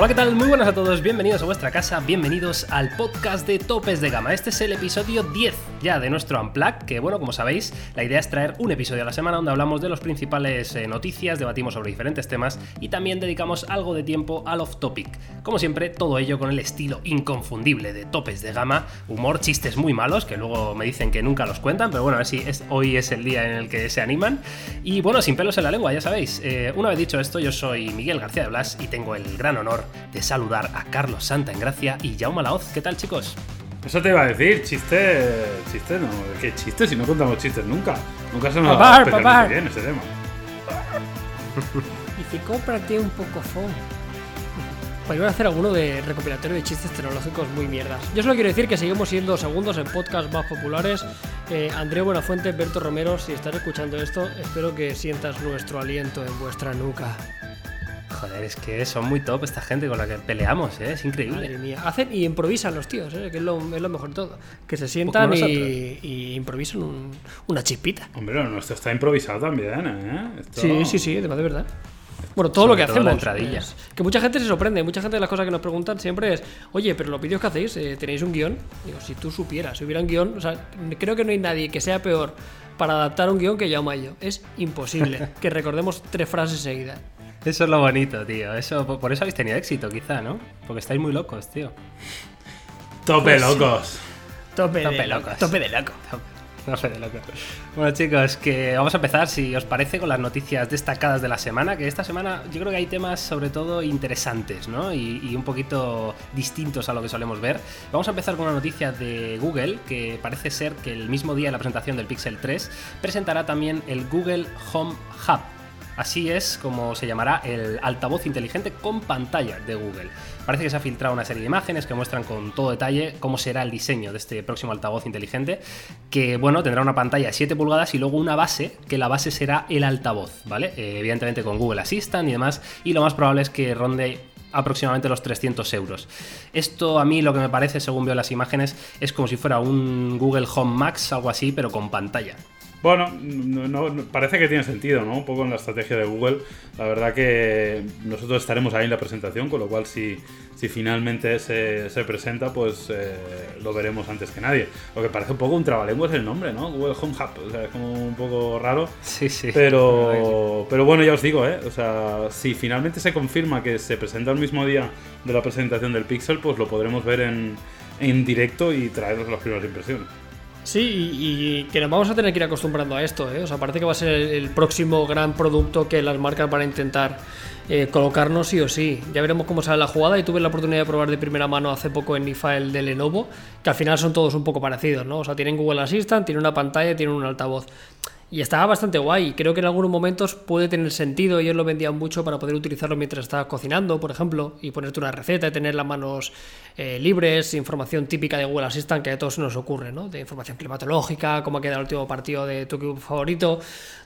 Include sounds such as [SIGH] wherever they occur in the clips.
Hola, ¿qué tal? Muy buenas a todos, bienvenidos a vuestra casa, bienvenidos al podcast de Topes de Gama. Este es el episodio 10 ya de nuestro Unplug, que bueno, como sabéis, la idea es traer un episodio a la semana donde hablamos de las principales eh, noticias, debatimos sobre diferentes temas y también dedicamos algo de tiempo al off-topic. Como siempre, todo ello con el estilo inconfundible de Topes de Gama, humor, chistes muy malos, que luego me dicen que nunca los cuentan, pero bueno, a ver si hoy es el día en el que se animan. Y bueno, sin pelos en la lengua, ya sabéis. Eh, una vez dicho esto, yo soy Miguel García de Blas y tengo el gran honor de saludar a Carlos Santa en Gracia y Jaume Laoz. ¿Qué tal, chicos? Eso te iba a decir, chiste. Chiste no. ¿Qué chiste si no contamos chistes nunca? Nunca se nos Papar, ha papar. bien ese tema. [LAUGHS] Y si cómprate un poco phone. Podríamos hacer alguno de recopilatorio de chistes tecnológicos muy mierdas. Yo solo quiero decir que seguimos siendo segundos en podcasts más populares. Eh, Andreu Buenafuente, Berto Romero, si estás escuchando esto, espero que sientas nuestro aliento en vuestra nuca. Joder, es que son muy top esta gente con la que peleamos, ¿eh? es increíble. Madre mía. Hacen y improvisan los tíos, ¿eh? que es lo, es lo mejor de todo. Que se sientan como y, y improvisan un- una chispita. Hombre, lo nuestro está improvisado también, ¿eh? Esto- Sí, sí, sí, además de verdad. Bueno, todo lo Sobre que todo la hacemos. entradilla. es- que mucha gente se sorprende. Mucha gente de las cosas que nos preguntan siempre es: Oye, pero los vídeos que hacéis, eh, ¿tenéis un guion? Digo, si tú supieras, si hubiera un guion, o sea, creo que no hay nadie que sea peor para adaptar un guion que Jaume y yo. Es imposible [LAUGHS] que recordemos tres frases seguidas. Eso es lo bonito, tío. Eso, por eso habéis tenido éxito, quizá, ¿no? Porque estáis muy locos, tío. Tope Pues sí. locos. Tope, Tope de locos. Tope de loco. No sé de loco. Bueno, chicos, que vamos a empezar, si os parece, con las noticias destacadas de la semana. Que esta semana yo creo que hay temas sobre todo interesantes, ¿no? Y, y un poquito distintos a lo que solemos ver. Vamos a empezar con una noticia de Google, que parece ser que el mismo día de la presentación del Pixel 3 presentará también el Google Home Hub. Así es como se llamará el altavoz inteligente con pantalla de Google. Parece que se ha filtrado una serie de imágenes que muestran con todo detalle cómo será el diseño de este próximo altavoz inteligente, que bueno, tendrá una pantalla de 7 pulgadas y luego una base, que la base será el altavoz, ¿vale? Eh, evidentemente con Google Assistant y demás, y lo más probable es que ronde aproximadamente los 300 euros. Esto a mí lo que me parece, según veo las imágenes, es como si fuera un Google Home Max, algo así, pero con pantalla. Bueno, no, no- parece que tiene sentido, ¿no? Un poco en la estrategia de Google. La verdad que nosotros estaremos ahí en la presentación, con lo cual si, si finalmente se, se presenta, pues eh, lo veremos antes que nadie. Lo que parece un poco un trabalenguas el nombre, ¿no? Google Home Hub. O sea, es como un poco raro. Sí, sí. Pero, [LAUGHS] pero bueno, ya os digo, ¿eh? O sea, si finalmente se confirma que se presenta el mismo día de la presentación del Pixel, pues lo podremos ver en, en directo y traeros las primeras impresiones. Sí, y, que nos vamos a tener que ir acostumbrando a esto, ¿eh? O sea, parece que va a ser el, el próximo gran producto que las marcas van a intentar eh, colocarnos sí o sí. Ya veremos cómo sale la jugada y tuve la oportunidad de probar de primera mano hace poco en IFA el de Lenovo, que al final son todos un poco parecidos, ¿no? O sea, tienen Google Assistant, tienen una pantalla, tienen un altavoz. Y estaba bastante guay. Creo que en algunos momentos puede tener sentido. Ellos lo vendían mucho para poder utilizarlo mientras estabas cocinando, por ejemplo, y ponerte una receta y tener las manos eh, libres, información típica de Google Assistant que a todos nos ocurre, ¿no? De información climatológica, cómo ha quedado el último partido de tu equipo favorito.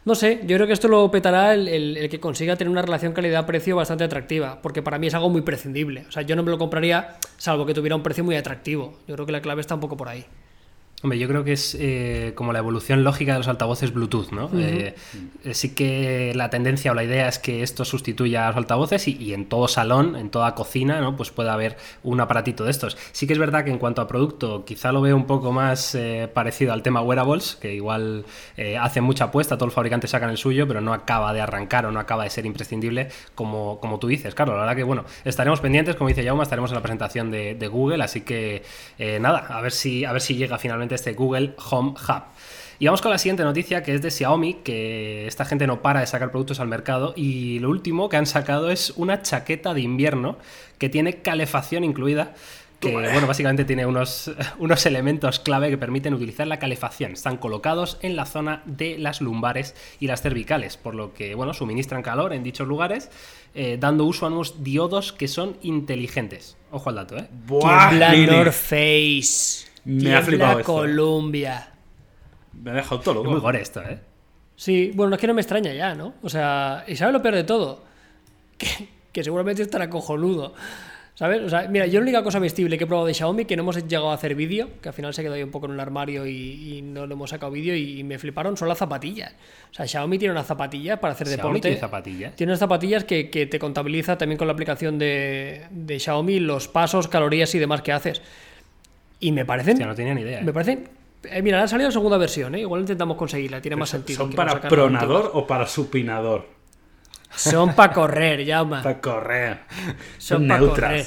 No sé, yo creo que esto lo petará el, el- el que consiga tener una relación calidad-precio bastante atractiva, porque para mí es algo muy prescindible. O sea, yo no me lo compraría salvo que tuviera un precio muy atractivo. Yo creo que la clave está un poco por ahí. Hombre, yo creo que es eh, como la evolución lógica de los altavoces Bluetooth, ¿no? Eh, eh, sí que la tendencia o la idea es que esto sustituya a los altavoces y, y en todo salón, en toda cocina, ¿no? Pues pueda haber un aparatito de estos. Sí que es verdad que en cuanto a producto, quizá lo veo un poco más eh, parecido al tema wearables, que igual hace mucha apuesta, todos los fabricantes sacan el suyo, pero no acaba de arrancar o no acaba de ser imprescindible como, como tú dices. Claro, la verdad que, bueno, estaremos pendientes, como dice Jauma, estaremos en la presentación de, de Google, así que nada, a ver, si, a ver si llega finalmente este Google Home Hub. Y vamos con la siguiente noticia que es de Xiaomi, que esta gente no para de sacar productos al mercado y lo último que han sacado es una chaqueta de invierno que tiene calefacción incluida que bueno, básicamente tiene unos, [LAUGHS] unos elementos clave que permiten utilizar la calefacción. Están colocados en la zona de las lumbares y las cervicales, por lo que bueno, suministran calor en dichos lugares, eh, dando uso a unos diodos que son inteligentes. Ojo al dato, ¿eh? Buah, Face. Me ha flipado esto. Colombia. Me ha dejado todo Es muy loco. gore esto, ¿eh? Sí, bueno, es que no me extraña ya, ¿no? O sea, ¿y sabes lo peor de todo? Que, que seguramente estará cojonudo. ¿Sabes? O sea, mira, yo la única cosa vestible que he probado de Xiaomi, que no hemos llegado a hacer vídeo, que al final se quedó ahí un poco en un armario y, y no le hemos sacado vídeo y, me fliparon, son las zapatillas. O sea, Xiaomi tiene unas zapatillas para hacer Xiaomi deporte. tiene zapatillas. Tiene unas zapatillas que, que te contabiliza también con la aplicación de, de Xiaomi los pasos, calorías y demás que haces. Y me parecen... Hostia, no tenía ni idea. ¿eh? Me parecen... eh, mira, han salido segunda versión, ¿eh? Igual intentamos conseguirla, tiene más sentido. ¿Son para pronador o para supinador? Son para correr, llama. Para correr. Son para correr.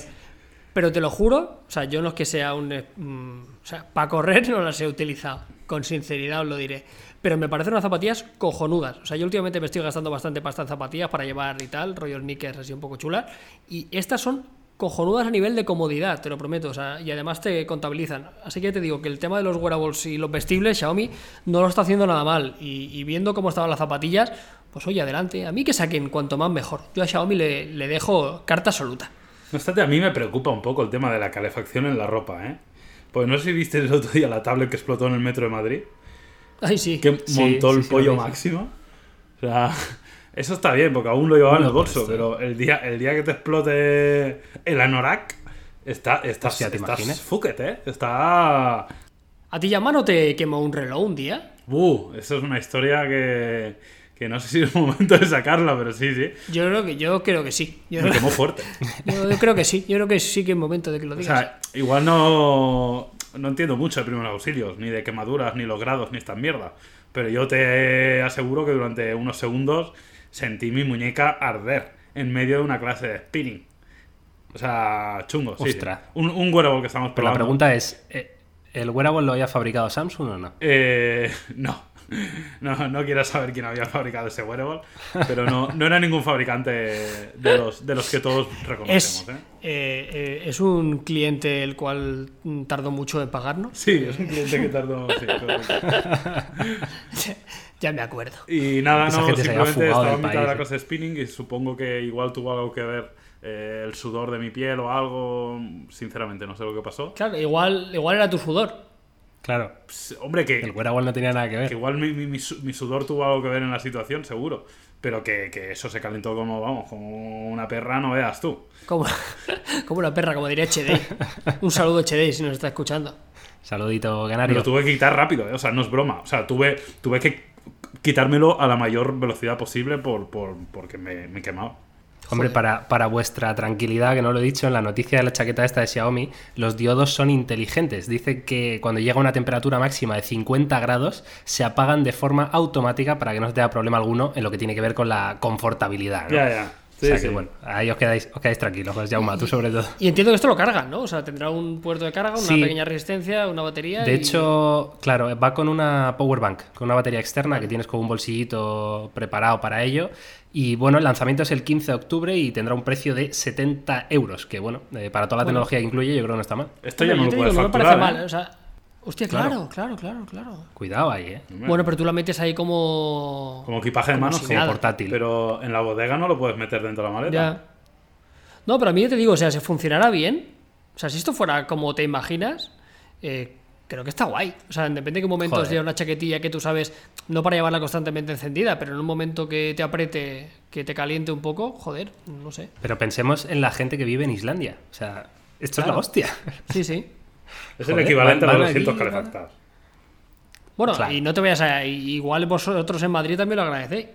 Pero te lo juro, o sea, yo no es que sea un. eh, mm, o sea, para correr no las he utilizado. Con sinceridad os lo diré. Pero me parecen unas zapatillas cojonudas. O sea, yo últimamente me estoy gastando bastante pasta en zapatillas para llevar y tal, rollo sneakers así un poco chulas. Y estas son cojonudas a nivel de comodidad, te lo prometo. O sea, y además te contabilizan. Así que te digo que el tema de los wearables y los vestibles, Xiaomi no lo está haciendo nada mal. Y, y viendo cómo estaban las zapatillas, pues oye, adelante. A mí que saquen cuanto más mejor. Yo a Xiaomi le, le dejo carta absoluta. No obstante, a mí me preocupa un poco el tema de la calefacción en la ropa, ¿eh? Pues no sé si viste el otro día la tablet que explotó en el metro de Madrid. Ay, sí. Que Sí, montó sí, el sí, pollo sí. máximo. O sea, eso está bien, porque aún lo llevaba en el bolso. pues, pero el día, el día que te explote el anorak, está, estás, Hostia, ¿te estás imaginas? fucket, ¿eh? Está... ¿A ti Yama no te quemó un reloj un día? Uh, eso es una historia que, que no sé si es el momento de sacarla, pero sí, sí. Yo creo que, yo creo que sí. Yo, Me quemó fuerte. [LAUGHS] yo- yo creo que sí. Yo creo que sí que es momento de que lo O digas. sea, igual no, no entiendo mucho de primeros auxilios, ni de quemaduras, ni los grados, ni esta mierda. Pero yo te aseguro que durante unos segundos sentí mi muñeca arder en medio de una clase de spinning. O sea, chungo, sí. sí. Ostras. Un, un wearable que estamos Pero la probando. pregunta es: ¿eh, ¿el wearable lo había fabricado Samsung o no? Eh, [LAUGHS] no. No, no quiero saber quién había fabricado ese wearable, pero no, no era ningún fabricante de los, de los que todos es, reconocemos. ¿eh? eh, eh, es un cliente el cual tardó mucho en pagarnos. Sí, es un cliente que tardó. sí, [LAUGHS] ya me acuerdo. Y nada, Esa no, simplemente estaba en mitad de la eh. clase de spinning y supongo que igual tuvo algo que ver eh, el sudor de mi piel o algo. Sinceramente, no sé lo que pasó. Claro, igual, igual era tu sudor. Claro, Pues, hombre, que, el wearable no tenía nada que que ver. igual mi, mi- mi su- mi sudor tuvo algo que ver en la situación, seguro. Pero que, que eso se calentó como, vamos, como una perra, no veas tú. Como, [LAUGHS] como una perra, como diría HD. Un saludo HD si nos está escuchando. Saludito, Canario. lo tuve que quitar rápido, ¿eh? o sea, no es broma. O sea, tuve, tuve que quitármelo a la mayor velocidad posible por, por, porque me, me quemaba. Hombre, para, para vuestra tranquilidad, que no lo he dicho, en la noticia de la chaqueta esta de Xiaomi, los diodos son inteligentes. Dice que cuando llega a una temperatura máxima de 50 grados, se apagan de forma automática para que no os dé problema alguno en lo que tiene que ver con la confortabilidad. ¿no? Ya, ya. Sí, o sea sí. que bueno, ahí os quedáis, os quedáis tranquilos, pues Jauma, tú sobre todo. Y entiendo que esto lo cargan, ¿no? O sea, tendrá un puerto de carga, una Sí. pequeña resistencia, una batería. De y- hecho, claro, va con una power bank, con una batería externa que tienes con un bolsillito preparado para ello. Y bueno, el lanzamiento es el 15 de octubre y tendrá un precio de 70 euros, que bueno, eh, para toda la Bueno. tecnología que incluye, yo creo que no está mal. Esto ya no lo puedes no me facturar. parece ¿eh? mal. O sea, hostia, Claro. claro, claro, claro, claro. Cuidado ahí, eh. Bueno, pero tú la metes ahí como. Como equipaje de Como mano, si sí. portátil. Pero en la bodega no lo puedes meter dentro de la maleta. Ya. No, pero a mí yo te digo, o sea, si funcionara bien, o sea, si esto fuera como te imaginas, eh, creo que está guay. O sea, depende de qué momentos Joder. lleva una chaquetilla que tú sabes, no para llevarla constantemente encendida, pero en un momento que te apriete, que te caliente un poco, joder, no sé. Pero pensemos en la gente que vive en Islandia. O sea, esto es la hostia. [LAUGHS] Sí, sí. Es el equivalente van- a los van allí, 200 van- calefactados. Bueno, Claro. y no te vayas a. Igual vosotros en Madrid también lo agradecéis.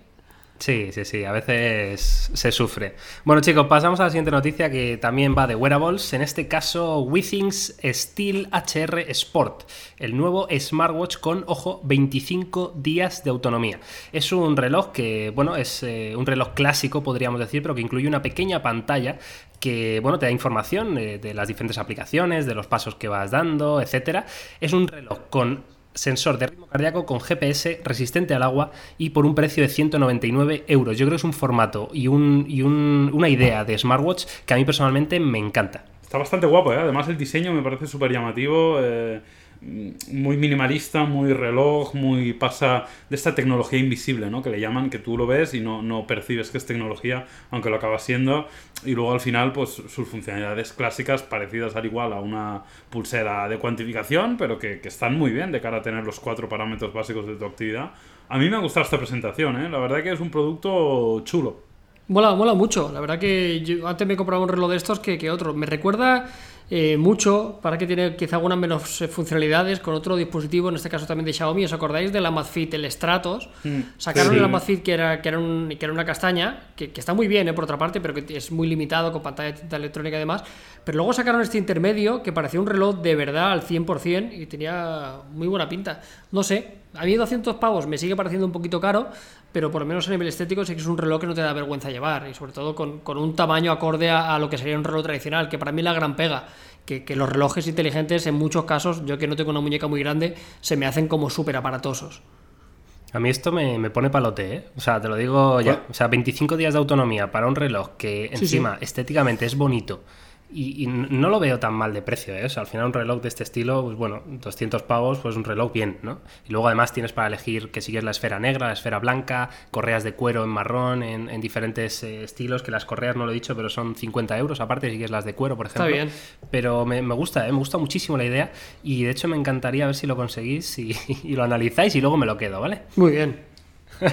Sí, sí, sí, a veces se sufre. Bueno, chicos, pasamos a la siguiente noticia que también va de wearables. En este caso, Withings Steel HR Sport, el nuevo smartwatch con, ojo, 25 días de autonomía. Es un reloj que, bueno, es eh, un reloj clásico, podríamos decir, pero que incluye una pequeña pantalla que, bueno, te da información eh, de las diferentes aplicaciones, de los pasos que vas dando, etcétera. Es un reloj con sensor de ritmo cardíaco con GPS resistente al agua y por un precio de 199 euros. Yo creo que es un formato y, un, y un- una idea de smartwatch que a mí personalmente me encanta. Está bastante guapo, ¿eh? Además el diseño me parece súper llamativo. Eh, muy minimalista, muy reloj, muy pasa de esta tecnología invisible, ¿no? Que le llaman, que tú lo ves y no, no percibes que es tecnología, aunque lo acaba siendo. Y luego al final, pues sus funcionalidades clásicas, parecidas al igual a una pulsera de cuantificación, pero que, que están muy bien de cara a tener los cuatro parámetros básicos de tu actividad. A mí me ha gustado esta presentación, ¿eh? La verdad que es un producto chulo. Mola, mola mucho. La verdad que yo antes me he comprado un reloj de estos que, que otro. Me recuerda eh, mucho, para que tiene quizá algunas menos eh, funcionalidades, con otro dispositivo, en este caso también de Xiaomi. ¿Os acordáis de la Amazfit, el Stratos? Mm, Sacaron sí. el Amazfit que era, que era, un- que era una castaña, que, que está muy bien, eh, por otra parte, pero que es muy limitado con pantalla de tinta electrónica y demás. Pero luego sacaron este intermedio que parecía un reloj de verdad al 100% y tenía muy buena pinta. No sé, a mí 200 pavos me sigue pareciendo un poquito caro, pero por lo menos a nivel estético sí que es un reloj que no te da vergüenza llevar y sobre todo con, con un tamaño acorde a, a lo que sería un reloj tradicional, que para mí es la gran pega. Que, que los relojes inteligentes en muchos casos, yo que no tengo una muñeca muy grande, se me hacen como súper aparatosos. A mí esto me, me pone palote, ¿eh? O sea, te lo digo ya. O sea, 25 días de autonomía para un reloj que Sí, encima estéticamente es bonito y, y no lo veo tan mal de precio, ¿eh? O sea, al final un reloj de este estilo, pues bueno, 200 pavos, pues un reloj bien, ¿no? Y luego además tienes para elegir que sigues la esfera negra, la esfera blanca, correas de cuero en marrón, en, en diferentes eh, estilos, que las correas no lo he dicho, pero son 50 euros aparte si quieres las de cuero, por Está ejemplo. bien. Pero me, me gusta, ¿eh? me gusta muchísimo la idea y de hecho me encantaría ver si lo conseguís y, [LAUGHS] y lo analizáis y luego me lo quedo, ¿vale? Muy bien. [LAUGHS]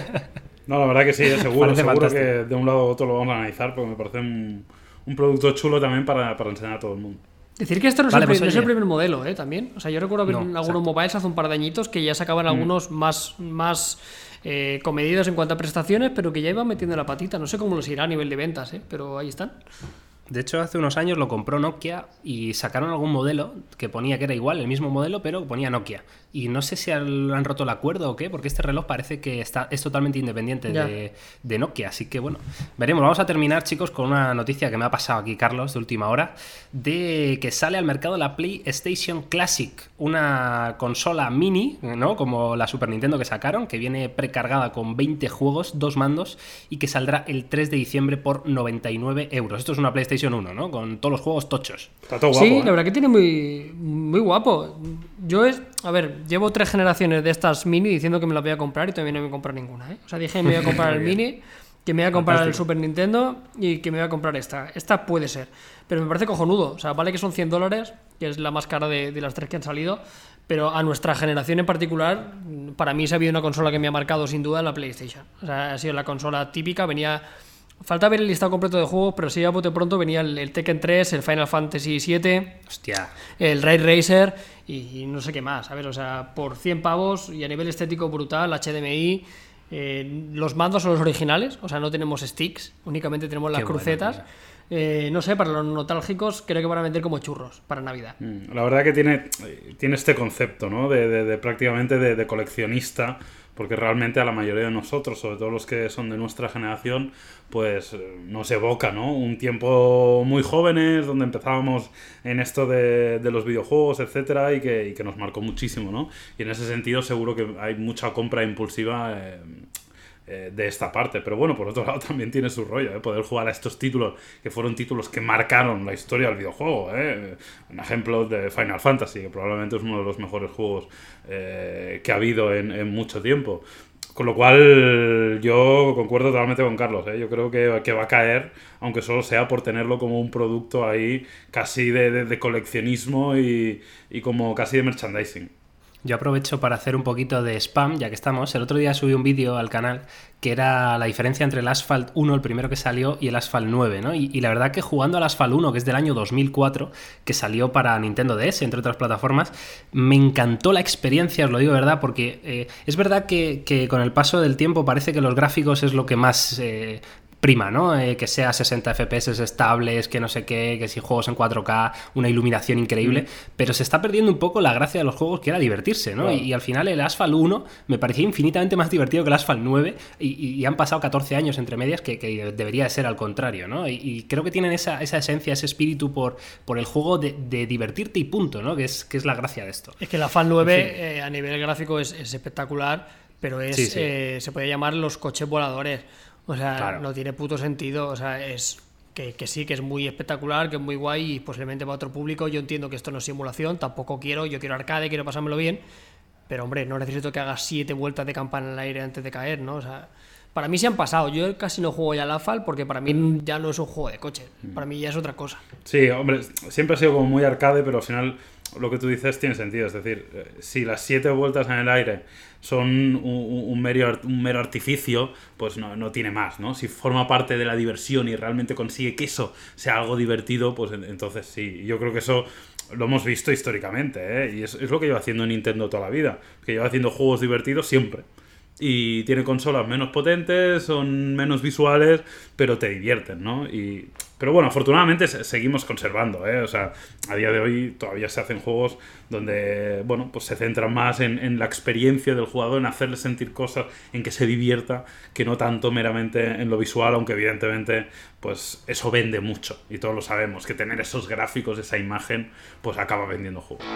No, la verdad que sí, eh, seguro, [LAUGHS] seguro que de un lado a otro lo vamos a analizar porque me parece un, un producto chulo también para, para enseñar a todo el mundo. Decir que esto no es, el, pues no es el primer modelo, ¿eh? También. O sea, yo recuerdo ver No, en algunos exacto. Mm. mobiles hace un par de añitos que ya sacaban algunos más, más eh, comedidos en cuanto a prestaciones, pero que ya iban metiendo la patita. No sé cómo los irá a nivel de ventas, ¿eh? Pero ahí están. De hecho, hace unos años lo compró Nokia y sacaron algún modelo que ponía que era igual, el mismo modelo, pero ponía Nokia. Y no sé si han roto el acuerdo o qué, porque este reloj parece que está, es totalmente independiente de, de Nokia. Así que bueno, veremos. Vamos a terminar, chicos, con una noticia que me ha pasado aquí, Carlos, de última hora, de que sale al mercado la PlayStation Classic, una consola mini, ¿no? Como la Super Nintendo que sacaron, que viene precargada con 20 juegos, dos mandos, y que saldrá el 3 de diciembre por 99 euros. Esto es una PlayStation 1, ¿no? Con todos los juegos tochos. Está todo guapo. sí, ¿eh? la verdad que tiene muy, muy guapo. Yo es, a ver, llevo tres generaciones de estas mini diciendo que me las voy a comprar y todavía no me he comprado ninguna. ¿eh? O sea, dije que me voy a [LAUGHS] comprar el mini, que me voy a comprar el. Super Nintendo y que me voy a comprar esta. Esta puede ser, pero me parece cojonudo. O sea, vale que son 100 dólares, que es la más cara de, de las tres que han salido, pero a nuestra generación en particular, para mí se ha habido una consola que me ha marcado sin duda la PlayStation. O sea, ha sido la consola típica, venía... Falta ver el listado completo de juegos, pero sí a bote pronto venía el, el Tekken 3, el Final Fantasy 7, Hostia. el Ray Racer y, y no sé qué más, ¿sabes? O sea, por 100 pavos y a nivel estético brutal, HDMI, eh, los mandos son los originales, o sea, no tenemos sticks, únicamente tenemos las Qué crucetas. Eh, no sé, para los nostálgicos creo que van a vender como churros para Navidad. Mm, La verdad que tiene, tiene este concepto, ¿no? De, de- de prácticamente de, de coleccionista, porque realmente a la mayoría de nosotros, sobre todo los que son de nuestra generación, pues eh, nos evoca, ¿no? Un tiempo muy jóvenes, donde empezábamos en esto de, de los videojuegos, etcétera, y que, y que nos marcó muchísimo, ¿no? Y en ese sentido seguro que hay mucha compra impulsiva. eh, eh, de esta parte. Pero bueno, por otro [LAUGHS] lado también tiene su rollo, ¿eh? poder jugar a estos títulos que fueron títulos que marcaron la historia del videojuego. ¿eh? Un ejemplo de Final Fantasy, que probablemente es uno de los mejores juegos eh, que ha habido en, mucho tiempo. Con lo cual yo concuerdo totalmente con Carlos, yo creo que, que va a caer, aunque solo sea por tenerlo como un producto ahí casi de, coleccionismo y como casi de merchandising. Yo aprovecho para hacer un poquito de spam, ya que estamos. El otro día subí un vídeo al canal que era la diferencia entre el Asphalt 1, el primero que salió, y el Asphalt 9, ¿no? Y, la verdad que jugando al Asphalt 1, que es del año 2004, que salió para Nintendo DS, entre otras plataformas, me encantó la experiencia, os lo digo verdad, porque eh, es verdad que, que con el paso del tiempo parece que los gráficos es lo que más... eh, prima, ¿no? Eh, que sea 60 FPS estables, que no sé qué, que si juegos en 4K, una iluminación increíble, pero se está perdiendo un poco la gracia de los juegos que era divertirse, ¿no? Y, y al final el Asphalt 1 me parecía infinitamente más divertido que el Asphalt 9 y, han pasado 14 años entre medias que, que debería de ser al contrario, ¿no? Y, y creo que tienen esa, esa esencia, ese espíritu por, por el juego de, de divertirte y punto, ¿no? Que es, que es la gracia de esto. Es que la FAL 9 En fin. eh, a nivel gráfico es, es espectacular, pero es Sí, sí. eh, se puede llamar los coches voladores. O sea, Claro. no tiene puto sentido. O sea, es que, que sí, que es muy espectacular, que es muy guay y posiblemente para otro público. Yo entiendo que esto no es simulación, tampoco quiero, yo quiero arcade, quiero pasármelo bien, pero hombre, no necesito que hagas siete vueltas de campana en el aire antes de caer, ¿no? O sea, para mí se han pasado. Yo casi no juego ya al AFAL porque para mí ya no es un juego de coche. Para mí ya es otra cosa. Sí, hombre, siempre ha sido como muy arcade, pero al final lo que tú dices tiene sentido. Es decir, eh, si las siete vueltas en el aire son un, un mero, un mero artificio, pues no, no tiene más, ¿no? Si forma parte de la diversión y realmente consigue que eso sea algo divertido, pues en- entonces sí. Yo creo que eso lo hemos visto históricamente, ¿eh? Y es, es lo que lleva haciendo Nintendo toda la vida. Que lleva haciendo juegos divertidos siempre. Y tiene consolas menos potentes, son menos visuales, pero te divierten, ¿no? Y, pero bueno, afortunadamente se- seguimos conservando, ¿eh? O sea, a día de hoy todavía se hacen juegos donde, bueno, pues se centran más en, en la experiencia del jugador, en hacerle sentir cosas, en que se divierta, que no tanto meramente en lo visual, aunque evidentemente, pues eso vende mucho. Y todos lo sabemos, que tener esos gráficos, esa imagen, pues acaba vendiendo juegos.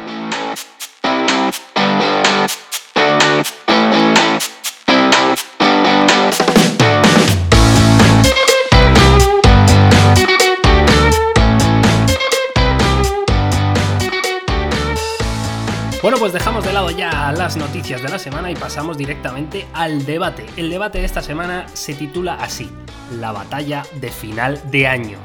Bueno, pues dejamos de lado ya las noticias de la semana y pasamos directamente al debate. El debate de esta semana se titula así, la batalla de final de año.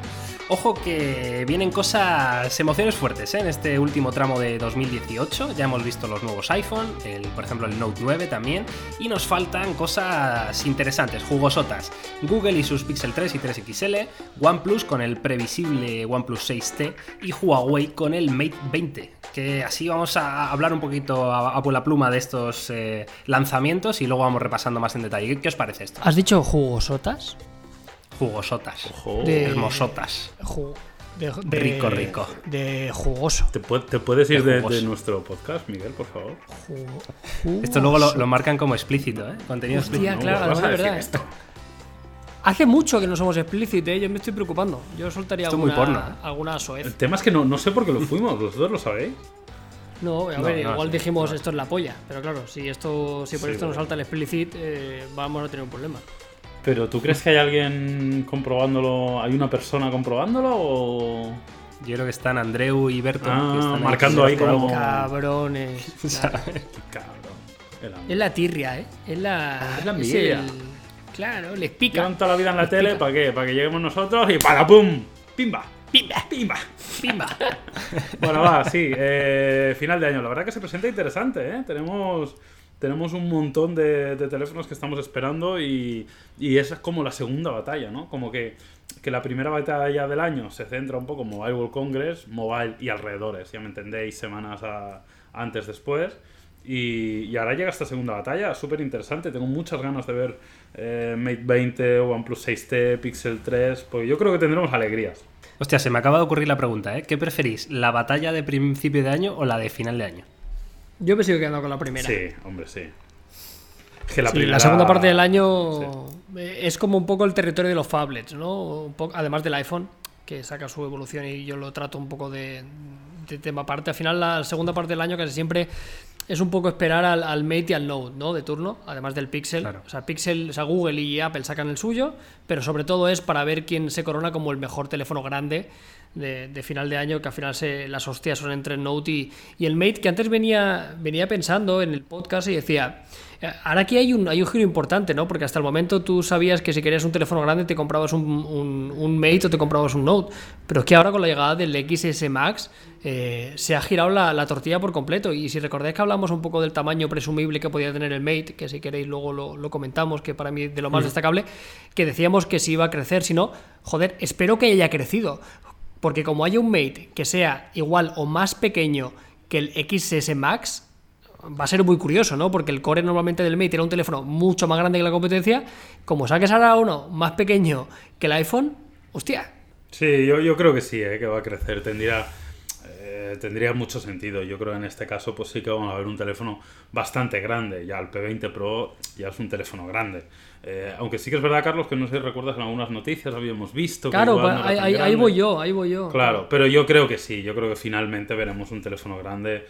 Ojo que vienen cosas, emociones fuertes ¿eh? en este último tramo de 2018. Ya hemos visto los nuevos iPhone, por ejemplo el Note 9 también, y nos faltan cosas interesantes, jugosotas. Google y sus Pixel 3 y 3XL, OnePlus con el previsible OnePlus 6T y Huawei con el Mate 20. Que así vamos a hablar un poquito a, a la pluma de estos eh, lanzamientos y luego vamos repasando más en detalle. ¿Qué, qué os parece esto? ¿Has dicho jugosotas? Jugosotas. Ojo. De- Hermosotas. Ju- de- de- Rico, rico. De jugoso. ¿Te, pu- te puedes ir De de, juegos. de nuestro podcast, Miguel, por favor? Ju- Esto luego lo, marcan como explícito, ¿eh? Contenido Hostia, explícito. claro, no, decir verdad. esto. Hace mucho que no somos explícitos, ¿eh? yo me estoy preocupando. Yo soltaría Esto es muy alguna, porno, ¿eh? alguna El tema es que no, no sé por qué lo fuimos, ¿vosotros lo sabéis? No, a ver, no, igual sí, dijimos no. esto es la polla, pero claro, si esto si por Sí, esto nos salta el explicit, eh, vamos a tener un problema. Pero ¿tú crees que hay alguien comprobándolo? ¿Hay una persona comprobándolo o...? Yo creo que están Andreu y Berto. Ah, que están marcando ahí como-. Cabrones. [LAUGHS] claro. [LAUGHS] Cabrón. Es la tirria, ¿eh? Es la. Es la envidia. el- Claro, les pica. Llevan toda la vida en la tele, ¿para qué? Para que lleguemos nosotros y ¡para pum! ¡Pimba! Pimba. ¡Pimba! Pimba. [LAUGHS] Bueno, va, sí. eh, final de año. La verdad que se presenta interesante, ¿eh? Tenemos, tenemos un montón de, teléfonos que estamos esperando y, y esa es como la segunda batalla, ¿no? Como que, que la primera batalla del año se centra un poco en Mobile World Congress, Mobile y alrededores, ya me entendéis, semanas a- antes, después. Y, y ahora llega esta segunda batalla, súper interesante. Tengo muchas ganas de ver eh, Mate 20, OnePlus 6T, Pixel 3, porque yo creo que tendremos alegrías. Hostia, se me acaba de ocurrir la pregunta, ¿eh? ¿Qué preferís? ¿La batalla de principio de año o la de final de año? Yo me sigo quedando con la primera. Sí, hombre, sí. Que la, Sí, la primera- segunda parte del año eh, es como un poco el territorio de los phablets, ¿no? Un poco, además del iPhone, que saca su evolución y yo lo trato un poco de, de tema aparte. Al final, la segunda parte del año casi siempre es un poco esperar al, al Mate y al Note, ¿no? De turno, además del Pixel. Claro. O sea, Pixel, o sea, Google y Apple sacan el suyo, pero sobre todo es para ver quién se corona como el mejor teléfono grande de, de final de año, que al final se, las hostias son entre el Note y, y el Mate, que antes venía, venía pensando en el podcast y decía, ahora aquí hay un, hay un giro importante, ¿no? Porque hasta el momento tú sabías que si querías un teléfono grande te comprabas un, un, un Mate o te comprabas un Note, pero es que ahora con la llegada del XS Max eh, se ha girado la, la tortilla por completo y si recordáis que hablamos un poco del tamaño presumible que podía tener el Mate, que si queréis luego lo, lo comentamos, que para mí de lo más destacable, que decíamos que si iba a crecer, si no, joder, espero que haya crecido. Porque como haya un Mate que sea igual o más pequeño que el XS Max, va a ser muy curioso, ¿no? Porque el core normalmente del Mate era un teléfono mucho más grande que la competencia. Como saques ahora uno más pequeño que el iPhone, hostia. Sí, yo, yo creo que sí, ¿eh? que va a crecer. Tendría, eh, tendría mucho sentido. Yo creo que en este caso, pues sí que vamos a ver un teléfono bastante grande. Ya el P20 Pro ya es un teléfono grande. Eh, aunque sí que es verdad, Carlos, que no sé si recuerdas en algunas noticias habíamos visto. que Claro, no era ahí, ahí- voy yo, ahí voy yo. Claro, pero yo creo que sí. Yo creo que finalmente veremos un teléfono grande.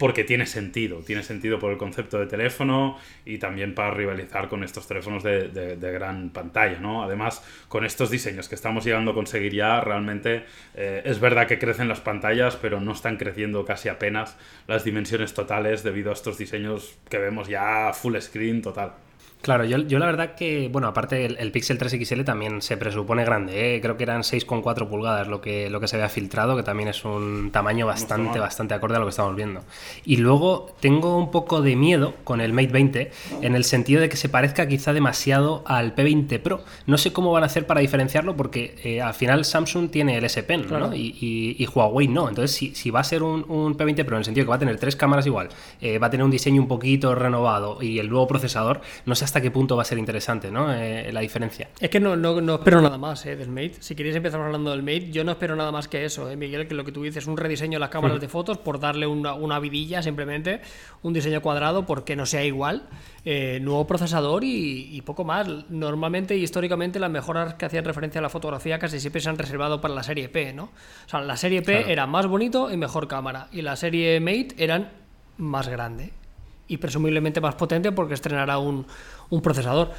Porque tiene sentido, tiene sentido por el concepto de teléfono y también para rivalizar con estos teléfonos de, de, gran pantalla, ¿no? Además, con estos diseños que estamos llegando a conseguir ya, realmente eh, es verdad que crecen las pantallas, pero no están creciendo casi apenas las dimensiones totales debido a estos diseños que vemos ya full screen total. Claro, yo, yo, la verdad que, bueno, aparte el, Pixel 3 XL también se presupone grande, ¿eh? creo que eran 6,4 pulgadas lo que, lo que se había filtrado, que también es un tamaño bastante, bastante acorde a lo que estamos viendo. Y luego tengo un poco de miedo con el Mate 20, en el sentido de que se parezca quizá demasiado al P20 Pro. No sé cómo van a hacer para diferenciarlo, porque eh, al final Samsung tiene el S Pen, ¿no? Y, y, Huawei no. Entonces, si, si va a ser un, un, P20 Pro, en el sentido que va a tener tres cámaras igual, eh, va a tener un diseño un poquito renovado y el nuevo procesador, no sé hasta qué punto va a ser interesante, ¿no? Eh, la diferencia. Es que no, no, espero nada más eh, del Mate. Si queréis empezar hablando del Mate, yo no espero nada más que eso, eh, Miguel, que lo que tú dices, un rediseño de las cámaras de fotos por darle una, una, vidilla simplemente, un diseño cuadrado porque no sea igual, eh, nuevo procesador y, poco más. Normalmente, históricamente, las mejoras que hacían referencia a la fotografía casi siempre se han reservado para la serie P, ¿no? O sea, la serie P era más bonito y mejor cámara, y la serie Mate eran más grande y presumiblemente más potente porque estrenará un, un procesador.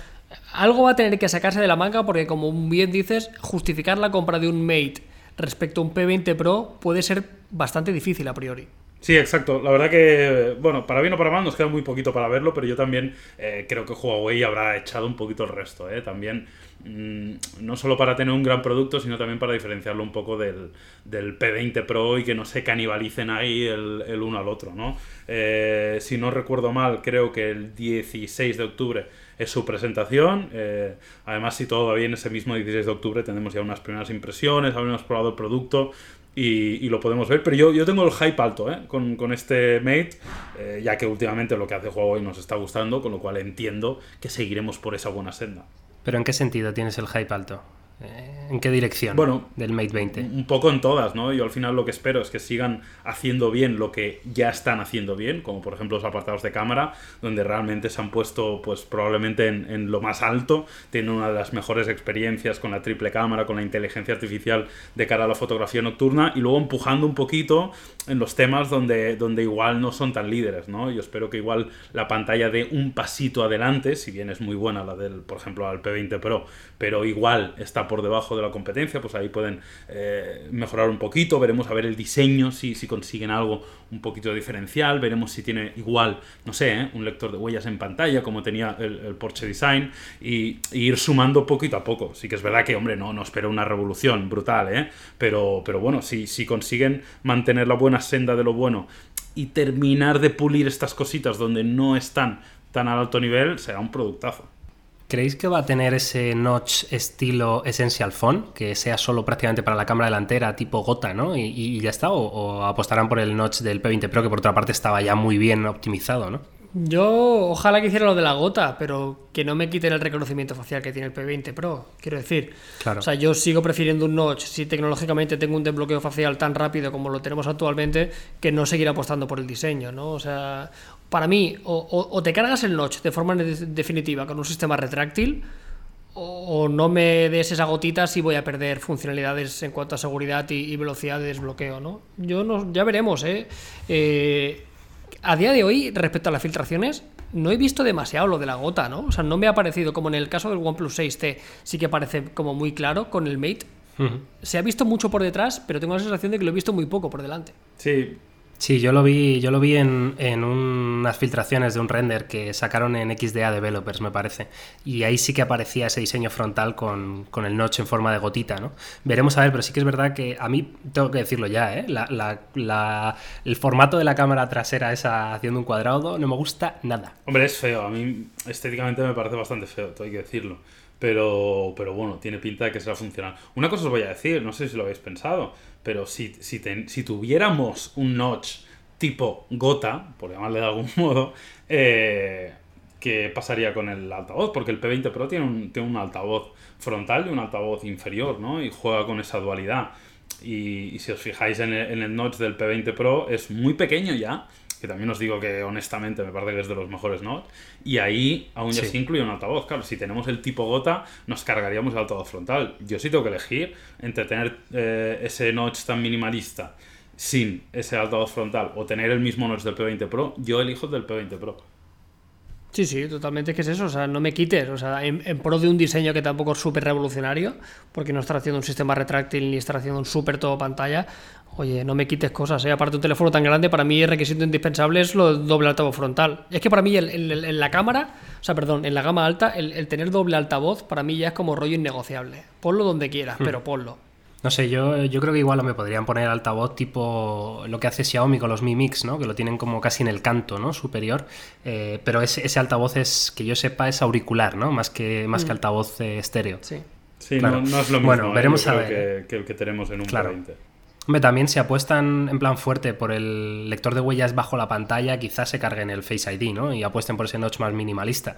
Algo va a tener que sacarse de la manga porque, como bien dices, justificar la compra de un Mate respecto a un P20 Pro puede ser bastante difícil a priori. Sí, exacto. La verdad que, bueno, para bien o para mal nos queda muy poquito para verlo, pero yo también eh, creo que Huawei habrá echado un poquito el resto. ¿eh? También, mm, no solo para tener un gran producto, sino también para diferenciarlo un poco del, del P20 Pro y que no se canibalicen ahí el, uno al otro, ¿no? Eh, si no recuerdo mal, creo que el 16 de octubre es su presentación. Eh, además, si todo va bien, ese mismo 16 de octubre tendremos ya unas primeras impresiones, habremos probado el producto y, lo podemos ver. Pero yo, yo tengo el hype alto ¿eh? con, con, este Mate, eh, ya que últimamente lo que hace Huawei nos está gustando, con lo cual entiendo que seguiremos por esa buena senda. ¿Pero en qué sentido tienes el hype alto? ¿En qué dirección? Bueno, del Mate 20. Un poco en todas, ¿no? Yo al final lo que espero es que sigan haciendo bien lo que ya están haciendo bien, como por ejemplo los apartados de cámara, donde realmente se han puesto, pues probablemente en, lo más alto, tienen una de las mejores experiencias con la triple cámara, con la inteligencia artificial de cara a la fotografía nocturna, y luego empujando un poquito en los temas donde, donde igual no son tan líderes, ¿no? Yo espero que igual la pantalla dé un pasito adelante, si bien es muy buena la del, por ejemplo, al P20 Pro, pero igual está por debajo de la competencia, pues ahí pueden eh, mejorar un poquito, veremos a ver el diseño, si, si consiguen algo un poquito diferencial, veremos si tiene igual, no sé, ¿eh? un lector de huellas en pantalla como tenía el, Porsche Design y, ir sumando poquito a poco. Sí que es verdad que, hombre, no, no espero una revolución brutal, ¿eh? pero, pero bueno, si, si consiguen mantener la buena senda de lo bueno y terminar de pulir estas cositas donde no están tan al alto nivel, será un productazo. ¿Creéis que va a tener ese notch estilo Essential Phone, que sea solo prácticamente para la cámara delantera, tipo gota, ¿no? Y, ya está, o, apostarán por el notch del P20 Pro, que por otra parte estaba ya muy bien optimizado, ¿no? Yo ojalá que hiciera lo de la gota, pero que no me quiten el reconocimiento facial que tiene el P20 Pro. Quiero decir, claro. o sea, yo sigo prefiriendo un notch si tecnológicamente tengo un desbloqueo facial tan rápido como lo tenemos actualmente, que no seguir apostando por el diseño, ¿no? O sea, para mí, o, te cargas el notch de forma definitiva con un sistema retráctil, o, no me des esa gotita si voy a perder funcionalidades en cuanto a seguridad y, velocidad de desbloqueo, ¿no? Yo no, ya veremos, ¿eh? ¿eh? A día de hoy, respecto a las filtraciones, no he visto demasiado lo de la gota, ¿no? O sea, no me ha parecido, como en el caso del OnePlus 6T, sí que parece como muy claro con el Mate. Se ha visto mucho por detrás, pero tengo la sensación de que lo he visto muy poco por delante. Sí, Sí, yo lo vi, yo lo vi en, en, unas filtraciones de un render que sacaron en XDA Developers, me parece. Y ahí sí que aparecía ese diseño frontal con, con el notch en forma de gotita, ¿no? Veremos a ver, pero sí que es verdad que a mí, tengo que decirlo ya, ¿eh? La, la, el formato de la cámara trasera esa haciendo un cuadrado no me gusta nada. Hombre, es feo. A mí estéticamente me parece bastante feo, tengo que decirlo. Pero, pero bueno, tiene pinta de que será funcional. Una cosa os voy a decir, no sé si lo habéis pensado pero si, si, si tuviéramos un notch tipo gota, por llamarle de algún [LAUGHS] modo, eh, ¿qué pasaría con el altavoz? Porque el P20 Pro tiene un, tiene un altavoz frontal y un altavoz inferior, ¿no? Y juega con esa dualidad. Y, si os fijáis en el, en el notch del P20 Pro, es muy pequeño ya, que también os digo que honestamente me parece que es de los mejores notes, y ahí aún ya se incluye un altavoz. Claro, si tenemos el tipo gota, nos cargaríamos el altavoz frontal. Yo sí tengo que elegir entre tener eh, ese notch tan minimalista sin ese altavoz frontal o tener el mismo notch del P20 Pro, yo elijo el del P20 Pro. Sí, sí, totalmente que es eso, o sea, no me quites, o sea, en, pro de un diseño que tampoco es súper revolucionario, porque no estar haciendo un sistema retráctil ni estar haciendo un súper todo pantalla, oye, no me quites cosas, ¿eh? aparte un teléfono tan grande, para mí el requisito indispensable es lo doble altavoz frontal. Es que para mí en la cámara, o sea, perdón, en la gama alta, el, tener doble altavoz para mí ya es como rollo innegociable. Ponlo donde quieras, hmm. pero ponlo. No sé, yo, yo creo que igual me podrían poner altavoz tipo lo que hace Xiaomi con los Mi Mix, ¿no? Que lo tienen como casi en el canto, ¿no? Superior. Eh, pero ese, ese, altavoz es, que yo sepa, es auricular, ¿no? Más que, más que mm. altavoz eh, estéreo. Sí. Sí, no, es lo mismo. Bueno, ¿eh? veremos a ver. Que, el que tenemos en un claro. Hombre, también si apuestan en plan fuerte por el lector de huellas bajo la pantalla, quizás se carguen el Face ID, ¿no? Y apuesten por ese notch más minimalista.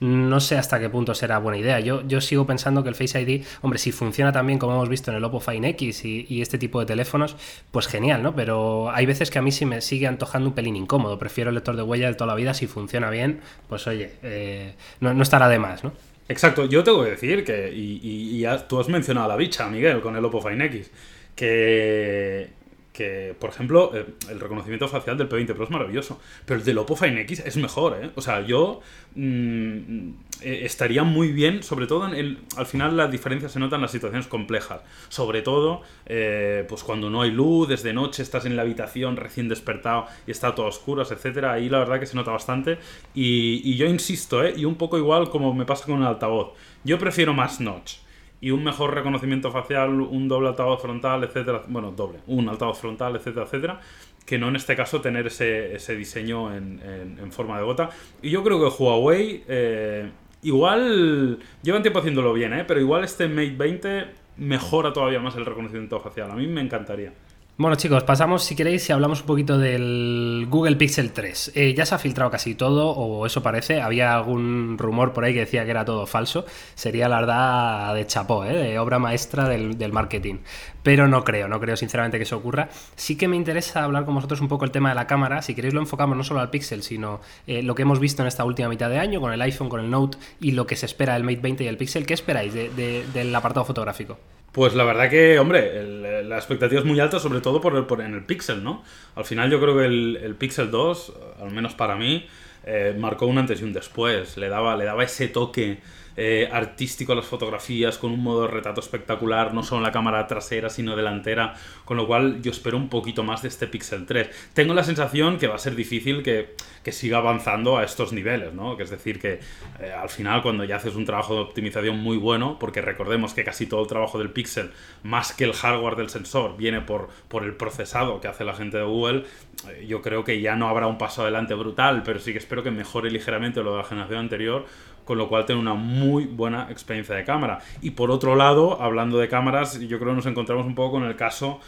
No sé hasta qué punto será buena idea. Yo, yo sigo pensando que el Face ID, hombre, si funciona también como hemos visto en el Oppo Fine X y, este tipo de teléfonos, pues genial, ¿no? Pero hay veces que a mí sí me sigue antojando un pelín incómodo. Prefiero el lector de huellas de toda la vida. Si funciona bien, pues oye, eh, no, estará de más, ¿no? Exacto, yo tengo que decir que, y, y, tú has mencionado a la bicha, Miguel, con el Oppo Fine X que, que, por ejemplo, eh, el reconocimiento facial del P20 Pro es maravilloso, pero el del Oppo Fine X es mejor, ¿eh? O sea, yo mm, eh, estaría muy bien, sobre todo en el, al final las diferencias se notan en las situaciones complejas, sobre todo eh, pues cuando no hay luz, desde noche estás en la habitación recién despertado y está todo oscuro, etcétera, ahí la verdad que se nota bastante y, y yo insisto, ¿eh? Y un poco igual como me pasa con el altavoz, yo prefiero más notch y un mejor reconocimiento facial, un doble altavoz frontal, etcétera, bueno, doble, un altavoz frontal, etcétera, etcétera, que no en este caso tener ese, ese diseño en, en, forma de gota. Y yo creo que Huawei, eh, igual, llevan tiempo haciéndolo bien, ¿eh? pero igual este Mate 20 mejora todavía más el reconocimiento facial. A mí me encantaría. Bueno chicos, pasamos si queréis y hablamos un poquito del Google Pixel 3. Eh, ya se ha filtrado casi todo, o eso parece. Había algún rumor por ahí que decía que era todo falso. Sería la verdad de chapó, ¿eh? de obra maestra del, marketing. Pero no creo, no creo sinceramente que eso ocurra. Sí que me interesa hablar con vosotros un poco el tema de la cámara. Si queréis lo enfocamos no solo al Pixel, sino eh, lo que hemos visto en esta última mitad de año con el iPhone, con el Note y lo que se espera del Mate 20 y el Pixel. ¿Qué esperáis del apartado fotográfico? Pues la verdad que, hombre, la expectativa es muy alta, sobre todo por, el, por en el Pixel, ¿no? Al final yo creo que el, Pixel 2, al menos para mí, eh, marcó un antes y un después. Le daba, le daba ese toque eh, artístico a las fotografías, con un modo de retrato espectacular, no solo en la cámara trasera, sino delantera, con lo cual yo espero un poquito más de este Pixel 3. Tengo la sensación que va a ser difícil que, siga avanzando a estos niveles, ¿no? Que es decir, que eh, al final cuando ya haces un trabajo de optimización muy bueno, porque recordemos que casi todo el trabajo del Pixel, más que el hardware del sensor, viene por, por el procesado que hace la gente de Google, eh, yo creo que ya no habrá un paso adelante brutal, pero sí que espero que mejore ligeramente lo de la generación anterior, con lo cual tiene una muy buena experiencia de cámara. Y por otro lado, hablando de cámaras, yo creo que nos encontramos un poco con el caso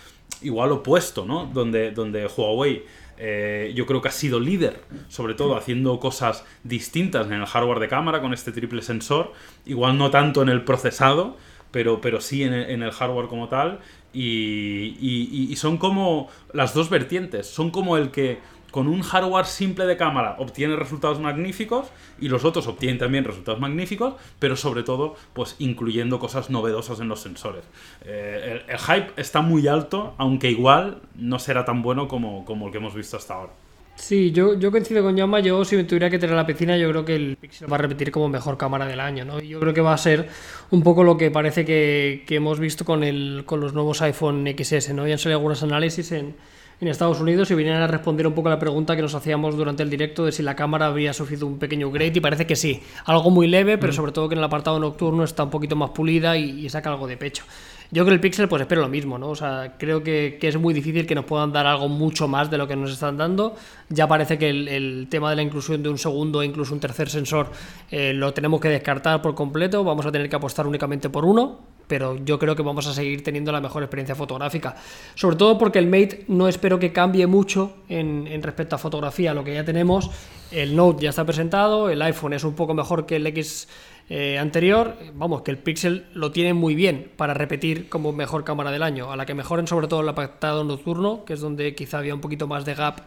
igual opuesto, ¿no? Donde, donde Huawei eh, yo creo que ha sido líder, sobre todo haciendo cosas distintas en el hardware de cámara con este triple sensor, igual no tanto en el procesado, pero, pero sí en el, hardware como tal, y, y son como las dos vertientes, son como el que con un hardware simple de cámara obtiene resultados magníficos y los otros obtienen también resultados magníficos, pero sobre todo pues incluyendo cosas novedosas en los sensores. Eh, el, hype está muy alto, aunque igual no será tan bueno como, como el que hemos visto hasta ahora. Sí, yo, yo coincido con Yama. Yo, si me tuviera que tener la piscina, yo creo que el Pixel va a repetir como mejor cámara del año. ¿no? Yo creo que va a ser un poco lo que parece que, que hemos visto con, el, con los nuevos iPhone XS. ¿no? Ya han salido algunos análisis en, en Estados Unidos y venían a responder un poco a la pregunta que nos hacíamos durante el directo de si la cámara había sufrido un pequeño upgrade y parece que sí, algo muy leve, pero mm. sobre todo que en el apartado nocturno está un poquito más pulida y, saca algo de pecho. Yo creo que el Pixel pues espero lo mismo, ¿no? O sea, creo que, es muy difícil que nos puedan dar algo mucho más de lo que nos están dando. Ya parece que el, tema de la inclusión de un segundo e incluso un tercer sensor eh, lo tenemos que descartar por completo. Vamos a tener que apostar únicamente por uno pero yo creo que vamos a seguir teniendo la mejor experiencia fotográfica. Sobre todo porque el Mate no espero que cambie mucho en, respecto a fotografía, lo que ya tenemos. El Note ya está presentado, el iPhone es un poco mejor que el X eh, anterior. Vamos, que el Pixel lo tiene muy bien para repetir como mejor cámara del año. A la que mejoren sobre todo el apartado nocturno, que es donde quizá había un poquito más de gap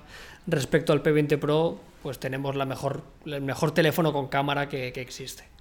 respecto al P20 Pro, pues tenemos la mejor, el mejor teléfono con cámara que existe.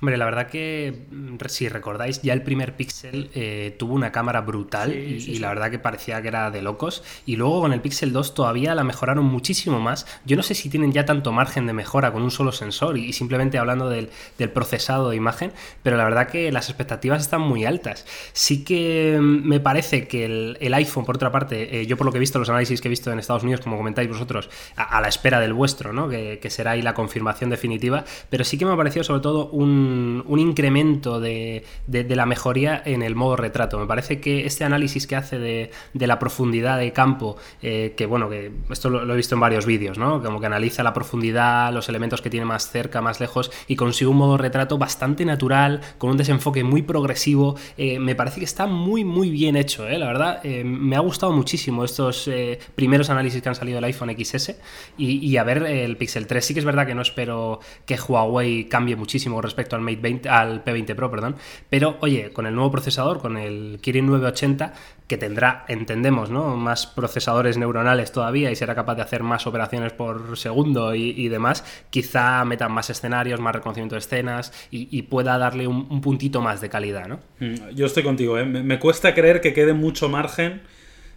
Hombre, la verdad que mm, si recordáis, ya el primer Pixel eh, tuvo una cámara brutal Sí, y, sí, y sí. la verdad que parecía que era de locos. Y luego con el Pixel 2 todavía la mejoraron muchísimo más. Yo no sé si tienen ya tanto margen de mejora con un solo sensor y, y simplemente hablando del, del procesado de imagen, pero la verdad que las expectativas están muy altas. Sí que mm, me parece que el, el iPhone, por otra parte, eh, yo por lo que he visto, los análisis que he visto en Estados Unidos, como comentáis vosotros, a, a la espera del vuestro, ¿no? que, que será ahí la confirmación definitiva, pero sí que me ha parecido sobre todo un, un incremento de, de- la mejoría en el modo retrato. Me parece que este análisis que hace de, de la profundidad de campo, eh, que bueno, que esto lo, he visto en varios vídeos, ¿no? Como que analiza la profundidad, los elementos que tiene más cerca, más lejos, y consigue un modo retrato bastante natural, con un desenfoque muy progresivo. Eh, me parece que está muy, muy bien hecho, ¿eh? La verdad, me ha gustado muchísimo estos primeros análisis que han salido del iPhone XS y, y a ver el Pixel 3. Sí que es verdad que no espero que Huawei cambie muchísimo respecto al Mate 20, al P20 Pro, perdón, pero oye, con el nuevo procesador, con el Kirin 980, que tendrá, entendemos, ¿no? Más procesadores neuronales todavía y será capaz de hacer más operaciones por segundo y, demás, quizá metan más escenarios, más reconocimiento de escenas y, pueda darle un, un puntito más de calidad, ¿no? Mm, Yo estoy contigo, ¿eh? me, cuesta creer que quede mucho margen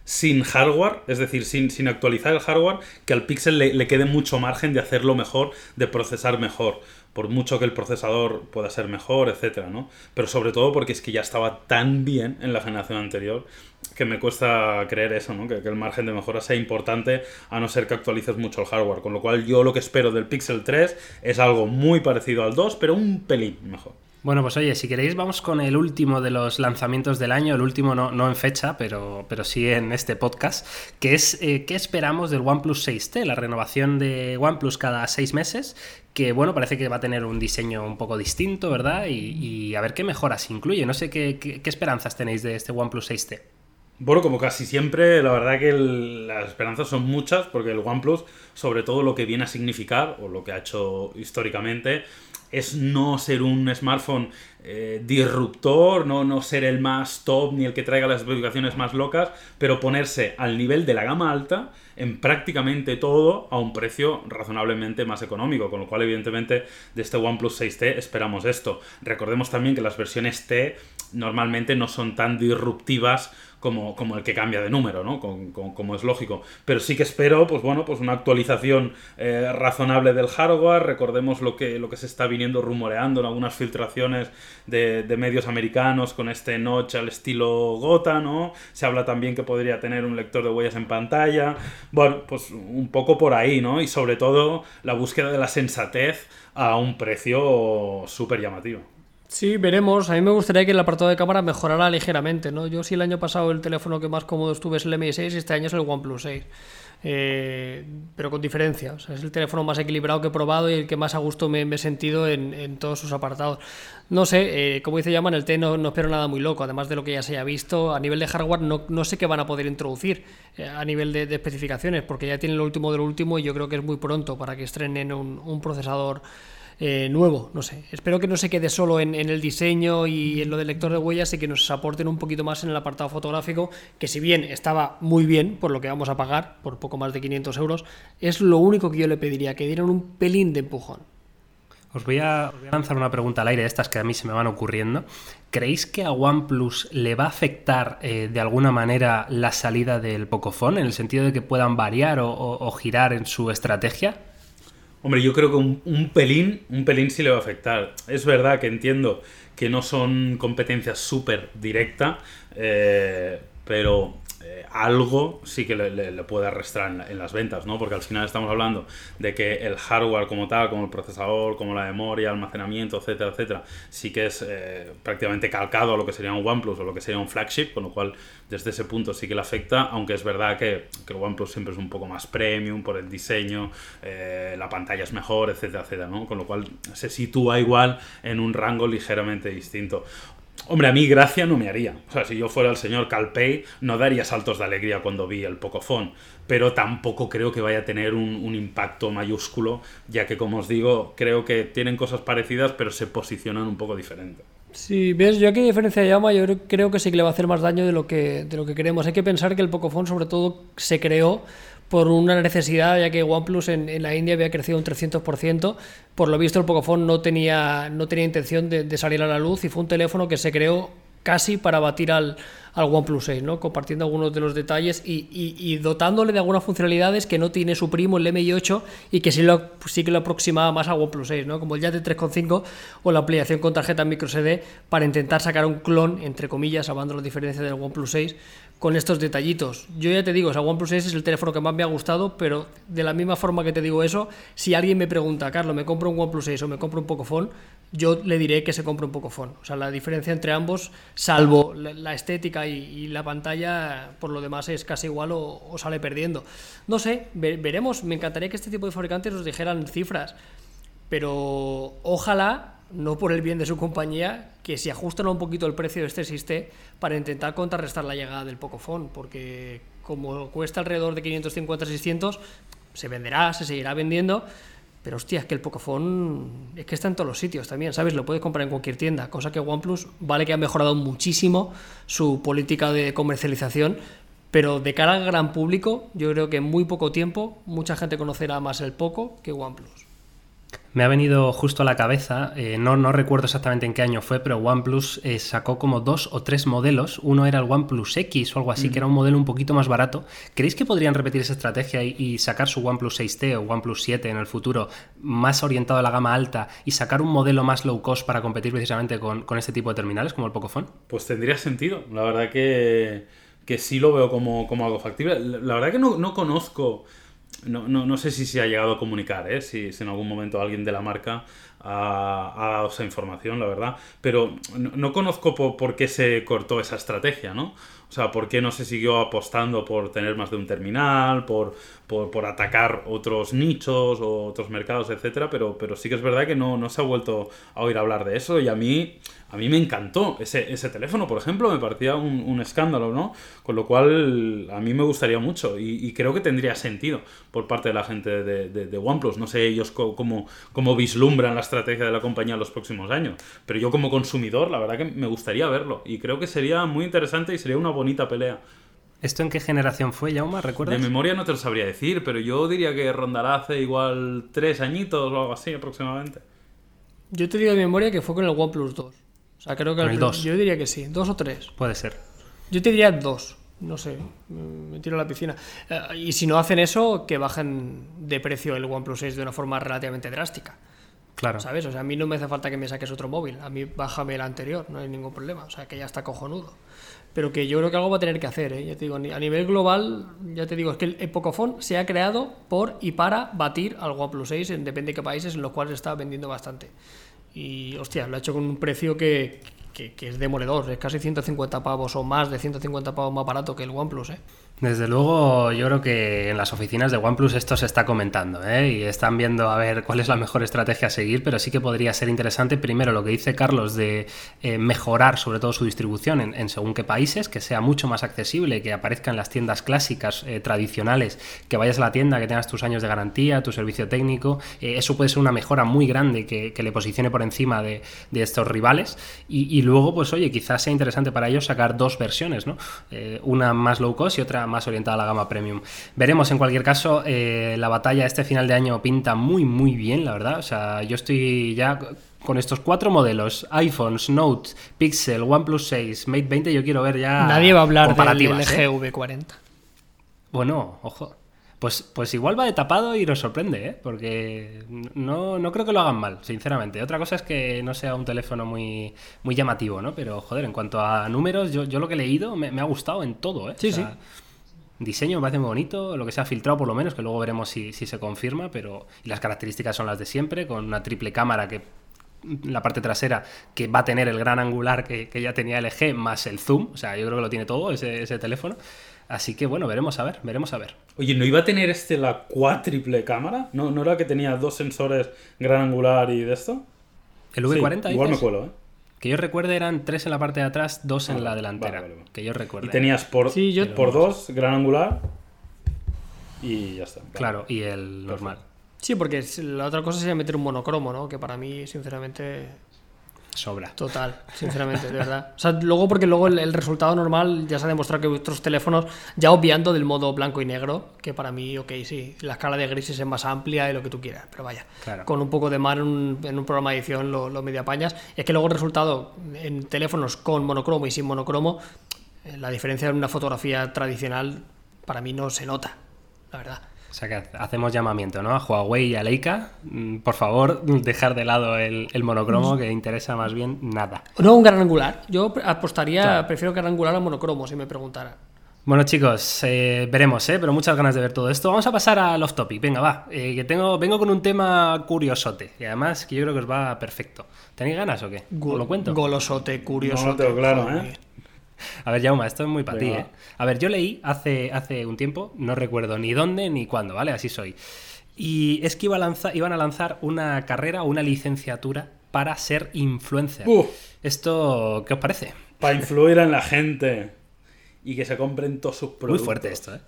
sin hardware, es decir, sin, sin actualizar el hardware, que al Pixel le quede mucho margen de hacerlo mejor, de procesar mejor, por mucho que el procesador pueda ser mejor, etcétera, ¿no? Pero sobre todo porque es que ya estaba tan bien en la generación anterior que me cuesta creer eso, ¿no? Que, que el margen de mejora sea importante a no ser que actualices mucho el hardware. Con lo cual yo lo que espero del Pixel 3 es algo muy parecido al 2, pero un pelín mejor. Bueno, pues oye, si queréis vamos con el último de los lanzamientos del año, el último no, no en fecha, pero, pero sí en este podcast, que es eh, qué esperamos del OnePlus 6T, la renovación de OnePlus cada seis meses, que bueno, parece que va a tener un diseño un poco distinto, ¿verdad? Y, a ver qué mejoras incluye. No sé qué, qué- esperanzas tenéis de este OnePlus 6T. Bueno, como casi siempre, la verdad que las esperanzas son muchas, porque el OnePlus, sobre todo lo que viene a significar, o lo que ha hecho históricamente, es no ser un smartphone eh, disruptor, no, no ser el más top ni el que traiga las especificaciones más locas, pero ponerse al nivel de la gama alta en prácticamente todo a un precio razonablemente más económico, con lo cual evidentemente de este OnePlus 6T esperamos esto. Recordemos también que las versiones T normalmente no son tan disruptivas como, como el que cambia de número, ¿no? Con- con- como es lógico. Pero sí que espero, pues bueno, pues una actualización eh, razonable del hardware. Recordemos lo que, lo que se está viniendo rumoreando en algunas filtraciones de, de medios americanos con este notch al estilo Gota, ¿no? Se habla también que podría tener un lector de huellas en pantalla. Bueno, pues un poco por ahí, ¿no? Y sobre todo la búsqueda de la sensatez a un precio súper llamativo. Sí, veremos. A mí me gustaría que el apartado de cámara mejorara ligeramente, ¿no? Yo sí el año pasado el teléfono que más cómodo estuve es el Mi6 y este año es el OnePlus 6. Eh, pero con diferencia. O sea, es el teléfono más equilibrado que he probado y el que más a gusto me, he sentido en, en todos sus apartados. No sé, eh, como dice Yaman, el T no, espero nada muy loco, además de lo que ya se haya visto. A nivel de hardware no, sé qué van a poder introducir eh, a nivel de, especificaciones, porque ya tienen lo último del último y yo creo que es muy pronto para que estrenen un procesador eh, nuevo, no sé. Espero que no se quede solo en, el diseño y en lo del lector de huellas y que nos aporten un poquito más en el apartado fotográfico, que si bien estaba muy bien por lo que vamos a pagar, por poco más de 500 euros, es lo único que yo le pediría, que dieran un pelín de empujón. Os voy, a, lanzar una pregunta al aire, estas que a mí se me van ocurriendo. ¿Creéis que a OnePlus le va a afectar eh, de alguna manera la salida del Pocophone, en el sentido de que puedan variar o girar en su estrategia? Hombre, yo creo que un, pelín, un pelín sí le va a afectar. Es verdad que entiendo que no son competencias súper directa, eh, pero eh, algo sí que le, puede arrastrar en las ventas, ¿no? Porque al final estamos hablando de que el hardware como tal, como el procesador, como la memoria, almacenamiento, etcétera, etcétera, sí que es eh, prácticamente calcado a lo que sería un OnePlus o lo que sería un flagship, con lo cual desde ese punto sí que le afecta, aunque es verdad que, que el OnePlus siempre es un poco más premium por el diseño, eh, la pantalla es mejor, etcétera, etcétera, ¿no? Con lo cual se sitúa igual en un rango ligeramente distinto. Hombre, a mí gracia no me haría. O sea, si yo fuera el señor Calpey, no daría saltos de alegría cuando vi el Pocophone. Pero tampoco creo que vaya a tener un, impacto mayúsculo, ya que, como os digo, creo que tienen cosas parecidas, pero se posicionan un poco diferente. Si ves, yo aquí diferencia de Yama, yo creo que sí que le va a hacer más daño de lo que, de lo que queremos. Hay que pensar que el Pocophone sobre todo se creó por una necesidad, ya que OnePlus en, en la India había crecido un 300%. Por lo visto, el Pocophone no tenía, no tenía intención de, salir a la luz y fue un teléfono que se creó casi para batir al, al OnePlus 6, ¿no? compartiendo algunos de los detalles y, y- dotándole de algunas funcionalidades que no tiene su primo el MI8 y que sí, lo, sí que lo aproximaba más al OnePlus 6, ¿no? como el Yate 3.5 o la ampliación con tarjeta microSD para intentar sacar un clon, entre comillas, salvando la diferencia del OnePlus 6 con estos detallitos. Yo ya te digo, o sea, OnePlus 6 es el teléfono que más me ha gustado, pero de la misma forma que te digo eso, si alguien me pregunta, Carlos, ¿me compro un OnePlus 6 o me compro un Pocophone? Yo le diré que se compre un Pocophone. O sea, la diferencia entre ambos, salvo la, estética y, la pantalla, por lo demás es casi igual o, sale perdiendo. No sé, ve- veremos. Me encantaría que este tipo de fabricantes nos dijeran cifras, pero ojalá, no por el bien de su compañía, que se ajustan un poquito el precio de este Siste para intentar contrarrestar la llegada del Pocophone, porque como cuesta alrededor de 550-600, se venderá, se seguirá vendiendo, pero hostia, es que el Pocophone es que está en todos los sitios también, ¿sabes? Lo puedes comprar en cualquier tienda, cosa que OnePlus vale que ha mejorado muchísimo su política de comercialización, pero de cara al gran público, yo creo que en muy poco tiempo mucha gente conocerá más el Poco que OnePlus. Me ha venido justo a la cabeza, eh, no, no recuerdo exactamente en qué año fue, pero OnePlus eh, sacó como dos o tres modelos. Uno era el OnePlus X o algo así, que era un modelo un poquito más barato. ¿Creéis que podrían repetir esa estrategia y, y sacar su OnePlus 6T o OnePlus 7 en el futuro más orientado a la gama alta y sacar un modelo más low cost para competir precisamente con, con este tipo de terminales como el Pocophone? Pues tendría sentido. La verdad que, que sí lo veo como, como algo factible. La la verdad que no, no conozco, no, no, no sé si se ha llegado a comunicar, ¿eh? si, si en algún momento alguien de la marca ha, dado esa información, la verdad. Pero no, no conozco por, por qué se cortó esa estrategia, ¿no? O sea, ¿por qué no se siguió apostando por tener más de un terminal, por, por, por atacar otros nichos o otros mercados, etcétera? Pero, pero sí que es verdad que no, no se ha vuelto a oír hablar de eso y a mí, a mí me encantó ese, ese teléfono, por ejemplo, me parecía un, un escándalo, ¿no? Con lo cual, a mí me gustaría mucho y, y creo que tendría sentido por parte de la gente de, de- de OnePlus. No sé ellos cómo, cómo vislumbran la estrategia de la compañía en los próximos años, pero yo como consumidor, la verdad que me gustaría verlo y creo que sería muy interesante y sería una bonita pelea. ¿Esto en qué generación fue, Jauma? De ¿Recuerdas? memoria no te lo sabría decir, pero yo diría que rondará hace igual tres añitos o algo así aproximadamente. Yo te digo de memoria que fue con el OnePlus 2. O sea, creo que Con el prim- 2. Yo diría que sí, dos o tres. Puede ser. Yo te diría dos. No sé, me tiro a la piscina. Eh, y si no hacen eso, que bajen de precio el OnePlus 6 de una forma relativamente drástica. Claro. ¿Sabes? O sea, a mí no me hace falta que me saques otro móvil. A mí bájame el anterior, no hay ningún problema. O sea, que ya está cojonudo. Pero que yo creo que algo va a tener que hacer, ¿eh? Ya te digo, a nivel global, ya te digo, es que el Pocophone se ha creado por y para batir al OnePlus 6 en depende de qué países en los cuales está vendiendo bastante. Y, hostia, lo ha hecho con un precio que, que, que es demoledor. Es casi 150 pavos o más de 150 pavos más barato que el OnePlus, ¿eh? Desde luego, yo creo que en las oficinas de OnePlus esto se está comentando ¿eh? y están viendo a ver cuál es la mejor estrategia a seguir, pero sí que podría ser interesante, primero, lo que dice Carlos de eh, mejorar sobre todo su distribución en, según qué países, que sea mucho más accesible, que aparezca en las tiendas clásicas eh, tradicionales, que vayas a la tienda, que tengas tus años de garantía, tu servicio técnico, eh, eso puede ser una mejora muy grande que, le posicione por encima de, de estos rivales y, y luego, pues oye, quizás sea interesante para ellos sacar dos versiones, ¿no? Eh, una más low cost y otra más orientada a la gama premium. Veremos en cualquier caso, eh, la batalla este final de año pinta muy muy bien, la verdad. O sea, yo estoy ya con estos cuatro modelos, iPhones, Note, Pixel, OnePlus 6, Mate 20, yo quiero ver ya Nadie va a hablar del comparativas, ¿eh? LG V40. Bueno, ojo. Pues, pues igual va de tapado y nos sorprende, ¿eh? Porque no, no creo que lo hagan mal, sinceramente. Otra cosa es que no sea un teléfono muy, muy llamativo, ¿no? Pero, joder, en cuanto a números, yo, yo lo que he leído me, me ha gustado en todo, ¿eh? Sí, sí. Diseño me parece muy bonito, lo que se ha filtrado por lo menos, que luego veremos si, si se confirma, pero... Y las características son las de siempre, con una triple cámara que la parte trasera que va a tener el gran angular que, que ya tenía LG más el zoom, o sea, yo creo que lo tiene todo ese, ese teléfono. Así que bueno, veremos a ver, veremos a ver. Oye, ¿no iba a tener este la cuádruple cámara? ¿No, ¿No era que tenía dos sensores gran angular y de esto? El V40 Sí, igual me cuelo, ¿eh? Que yo recuerde eran tres en la parte de atrás, dos en Ah, la delantera. vale, vale. Que yo recuerde. Y tenías por, Sí, yo- por dos gran angular y ya está. Vale. Claro, y el normal. Sí, porque la otra cosa sería meter un monocromo, ¿no? Que para mí, sinceramente, Sobra. Total, sinceramente, de verdad. [LAUGHS] O sea, luego porque luego el, el resultado normal ya se ha demostrado que vuestros teléfonos, ya obviando del modo blanco y negro, que para mí, ok, sí, la escala de grises es más amplia y lo que tú quieras, pero vaya, Claro. con un poco de mar en un, en un programa de edición lo, lo medio apañas. Es que luego el resultado en teléfonos con monocromo y sin monocromo, eh, la diferencia en una fotografía tradicional para mí no se nota, la verdad. O sea que hacemos llamamiento, ¿no? A Huawei y a Leica. mm, Por favor, dejar de lado el, el monocromo, que interesa más bien nada. No un gran angular, yo apostaría, Claro. prefiero gran angular a monocromo si me preguntaran. Bueno, chicos, eh, veremos, ¿eh? Pero muchas ganas de ver todo esto. Vamos a pasar al off topic. Venga, va. eh, que tengo, vengo con un tema curiosote. Y además que yo creo que os va perfecto. ¿Tenéis ganas o qué? ¿Os lo cuento? Golosote, curioso. No lo tengo claro, ¿eh? A ver, Jauma, esto es muy para ti. ¿eh? A ver, yo leí hace, hace un tiempo, no recuerdo ni dónde ni cuándo, ¿vale? Así soy. Y es que iba a lanzar, iban a lanzar una carrera o una licenciatura para ser influencer. ¿Esto qué os parece? Para influir en la gente y que se compren todos sus Muy productos. fuerte esto, ¿eh?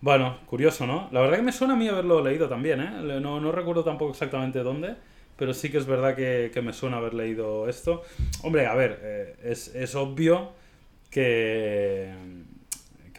Bueno, curioso, ¿no? La verdad que me suena a mí haberlo leído también, ¿eh? No, no recuerdo tampoco exactamente dónde, pero sí que es verdad que, que me suena haber leído esto. Hombre, a ver, eh, es, es obvio que,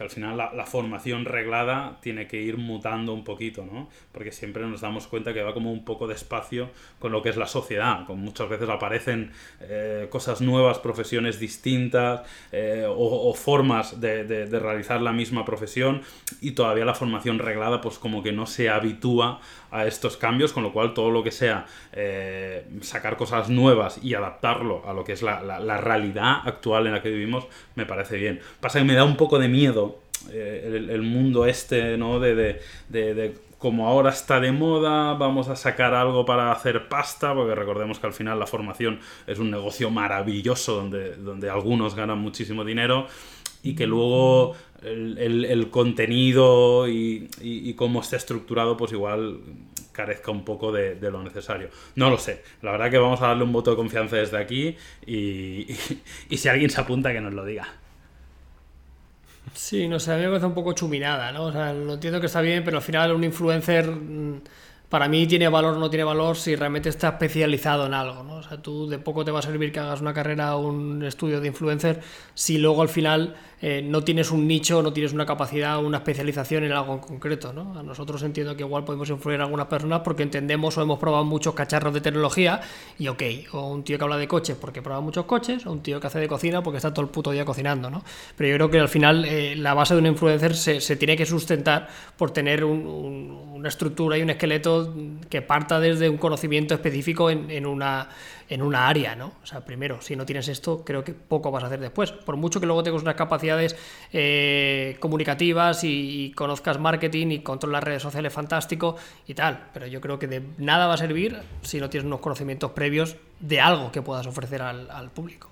que al final la, formación reglada tiene que ir mutando un poquito, ¿no? Porque siempre nos damos cuenta que va como un poco despacio con lo que es la sociedad. Con muchas veces aparecen eh, cosas nuevas, profesiones distintas eh, o, formas de, realizar la misma profesión y todavía la formación reglada pues como que no se habitúa a estos cambios, con lo cual todo lo que sea eh, sacar cosas nuevas y adaptarlo a lo que es la- la realidad actual en la que vivimos me parece bien. Pasa que me da un poco de miedo eh, el, mundo este, ¿no? De, de, de- como ahora está de moda, vamos a sacar algo para hacer pasta, porque recordemos que al final la formación es un negocio maravilloso donde, donde algunos ganan muchísimo dinero y que luego el, el- contenido y, y- y cómo está estructurado, pues igual carezca un poco de, de lo necesario. No lo sé. La verdad que vamos a darle un voto de confianza desde aquí y, y- [LAUGHS] y si alguien se apunta que nos lo diga. Sí, no sé, a mí me parece un poco chuminada, ¿no? O sea, lo entiendo que está bien, pero al final un influencer mm, para mí tiene valor o no tiene valor si realmente está especializado en algo, ¿no? O sea, tú de poco te va a servir que hagas una carrera o un estudio de influencer si luego al final eh, no tienes un nicho, no tienes una capacidad, una especialización en algo en concreto, ¿no? A nosotros entiendo que igual podemos influir en algunas personas porque entendemos o hemos probado muchos cacharros de tecnología y ok, o un tío que habla de coches porque prueba muchos coches, o un tío que hace de cocina porque está todo el puto día cocinando, ¿no? Pero yo creo que al final eh, la base de un influencer se, tiene que sustentar por tener un- un- una estructura y un esqueleto que parta desde un conocimiento específico en una, en una área, ¿no? O sea, primero, si no tienes esto, creo que poco vas a hacer después. Por mucho que luego tengas unas capacidades eh, comunicativas y, conozcas marketing y controlas redes sociales fantástico y tal, pero yo creo que de nada va a servir si no tienes unos conocimientos previos de algo que puedas ofrecer al, al público.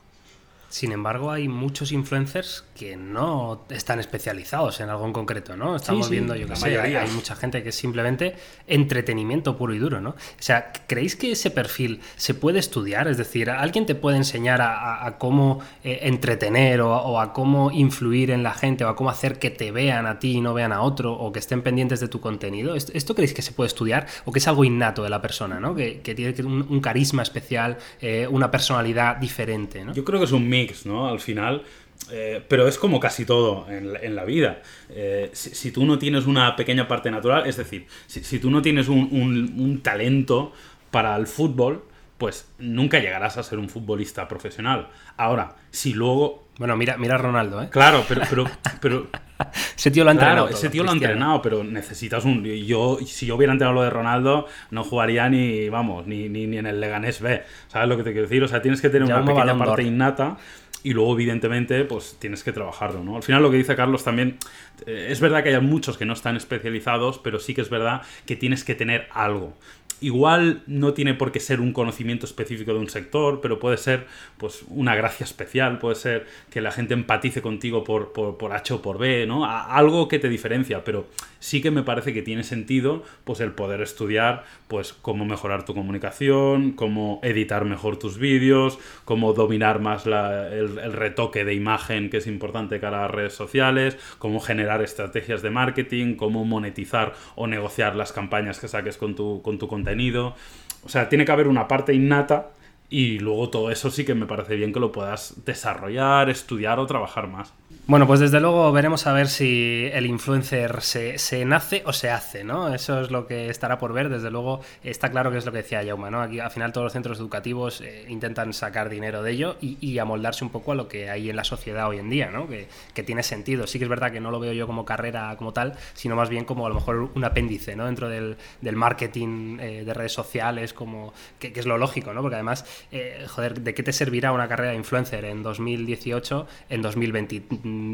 Sin embargo, hay muchos influencers que no están especializados en algo en concreto, ¿no? Estamos sí, viendo, yo que sé, hay, mucha gente que es simplemente entretenimiento puro y duro, ¿no? O sea, ¿creéis que ese perfil se puede estudiar? Es decir, ¿alguien te puede enseñar a, a- a cómo eh, entretener o, a- o a cómo influir en la gente o a cómo hacer que te vean a ti y no vean a otro o que estén pendientes de tu contenido? ¿Esto, esto creéis que se puede estudiar o que es algo innato de la persona, ¿no? Que, que tiene un carisma especial, eh, una personalidad diferente, ¿no? Yo creo que es un mix, ¿no? Al final. eh, pero es como casi todo en la, en la vida. Eh, si, si tú no tienes una pequeña parte natural, es decir, si, si tú no tienes un, un- un talento para el fútbol, pues nunca llegarás a ser un futbolista profesional. Ahora, si luego. Bueno, mira, mira a Ronaldo, ¿eh? Claro, pero. pero, pero [LAUGHS] Ese tío lo ha entrenado. Claro, todo, ese tío lo ha entrenado, pero necesitas un. Yo, si yo hubiera entrenado lo de Ronaldo, no jugaría ni, vamos, ni, ni, ni en el Leganés B. ¿Sabes lo que te quiero decir? O sea, tienes que tener Ya una un pequeña Balón parte innata y luego, evidentemente, pues tienes que trabajarlo, ¿no? Al final, lo que dice Carlos también. eh, es verdad que hay muchos que no están especializados, pero sí que es verdad que tienes que tener algo. Igual no tiene por qué ser un conocimiento específico de un sector, pero puede ser pues una gracia especial, puede ser que la gente empatice contigo por, por, por H o por B, ¿no? Algo que te diferencia, pero sí que me parece que tiene sentido pues el poder estudiar pues cómo mejorar tu comunicación, cómo editar mejor tus vídeos, cómo dominar más la- el, retoque de imagen que es importante cara a las redes sociales, cómo generar estrategias de marketing, cómo monetizar o negociar las campañas que saques con tu, con tu contenido. O sea, tiene que haber una parte innata Y luego todo eso sí que me parece bien que lo puedas desarrollar, estudiar o trabajar más. Bueno, pues desde luego veremos a ver si el influencer se, nace o se hace, ¿no? Eso es lo que estará por ver. Desde luego está claro que es lo que decía Jauma, ¿no? Aquí al final todos los centros educativos eh, intentan sacar dinero de ello y, amoldarse un poco a lo que hay en la sociedad hoy en día, ¿no? Que, tiene sentido. Sí que es verdad que no lo veo yo como carrera como tal, sino más bien como a lo mejor un apéndice, ¿no? Dentro del, marketing eh, de redes sociales, como que, es lo lógico, ¿no? Porque además, eh, joder, ¿de qué te servirá una carrera de influencer en 2018, en 2020?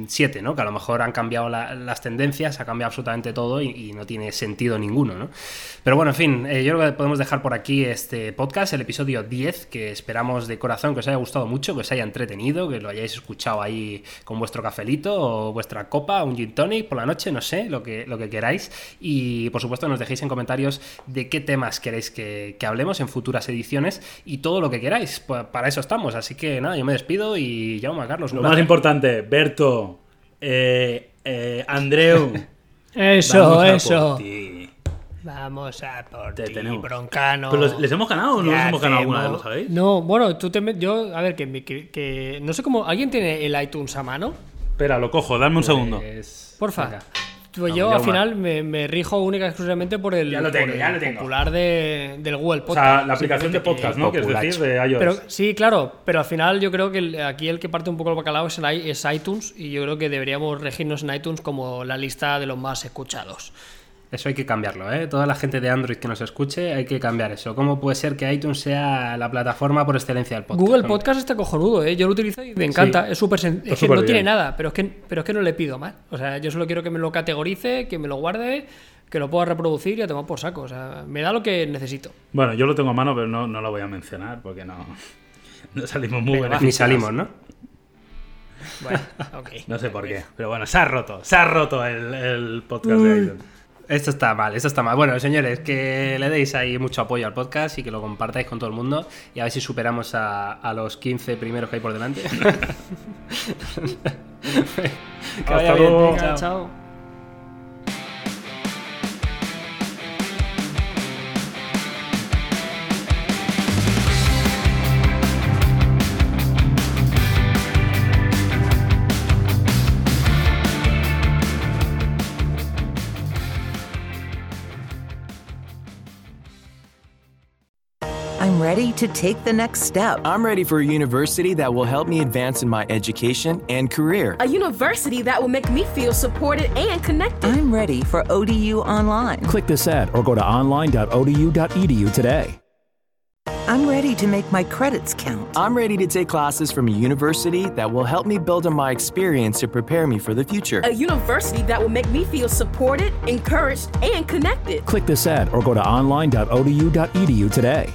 7, ¿no? Que a lo mejor han cambiado las tendencias, ha cambiado absolutamente todo y, no tiene sentido ninguno, ¿no? Pero bueno, en fin, eh, yo creo que podemos dejar por aquí este podcast, el episodio 10, que esperamos de corazón que os haya gustado mucho, que os haya entretenido, que lo hayáis escuchado ahí con vuestro cafelito o vuestra copa, un gin tonic por la noche, no sé, lo que, lo que queráis. Y por supuesto nos dejéis en comentarios de qué temas queréis que, hablemos en futuras ediciones y todo lo que queráis. Pues para eso estamos. Así que nada, yo me despido y llamo a Carlos. Lo más importante, Berto eh, eh, Andreu. eso, [LAUGHS] eso. Vamos a por ti, broncano. ¿Pero les hemos ganado o no les hemos ganado alguna vez, lo sabéis? No, bueno, tú te yo, a ver, que, que, no sé cómo, ¿alguien tiene el iTunes a mano? Espera, lo cojo, dame un segundo. Pues, Porfa. Pues yo al final me, rijo única y exclusivamente por el, popular de, del Google Podcast. O sea, la aplicación de podcast, ¿no? Que es decir, de iOS. Pero, sí, claro, pero al final yo creo que aquí el que parte un poco el bacalao es, es iTunes y yo creo que deberíamos regirnos en iTunes como la lista de los más escuchados. Eso hay que cambiarlo, ¿eh? Toda la gente de Android que nos escuche, hay que cambiar eso. ¿Cómo puede ser que iTunes sea la plataforma por excelencia del podcast? Google Podcast está cojonudo, ¿eh? Yo lo utilizo y me encanta. es súper Es que no tiene nada, pero es que, pero es que no le pido más. O sea, yo solo quiero que me lo categorice, que me lo guarde, que lo pueda reproducir y a tomar por saco. O sea, me da lo que necesito. Bueno, yo lo tengo a mano, pero no, lo voy a mencionar porque no, [LAUGHS] no salimos muy buenos. Ni salimos, ¿no? Bueno, ok. [LAUGHS] no sé por qué. Pero bueno, se ha roto. Se ha roto el, podcast de iTunes. Esto está mal, esto está mal. Bueno, señores, que le deis ahí mucho apoyo al podcast y que lo compartáis con todo el mundo y a ver si superamos a, a los 15 primeros que hay por delante. [LAUGHS] [LAUGHS] que vaya bien. chao. Ready to take the next step. I'm ready for a university that will help me advance in my education and career. A university that will make me feel supported and connected. I'm ready for ODU Online. Click this ad or go to online.odu.edu today. I'm ready to make my credits count. I'm ready to take classes from a university that will help me build on my experience to prepare me for the future. A university that will make me feel supported, encouraged, and connected. Click this ad or go to online.odu.edu today.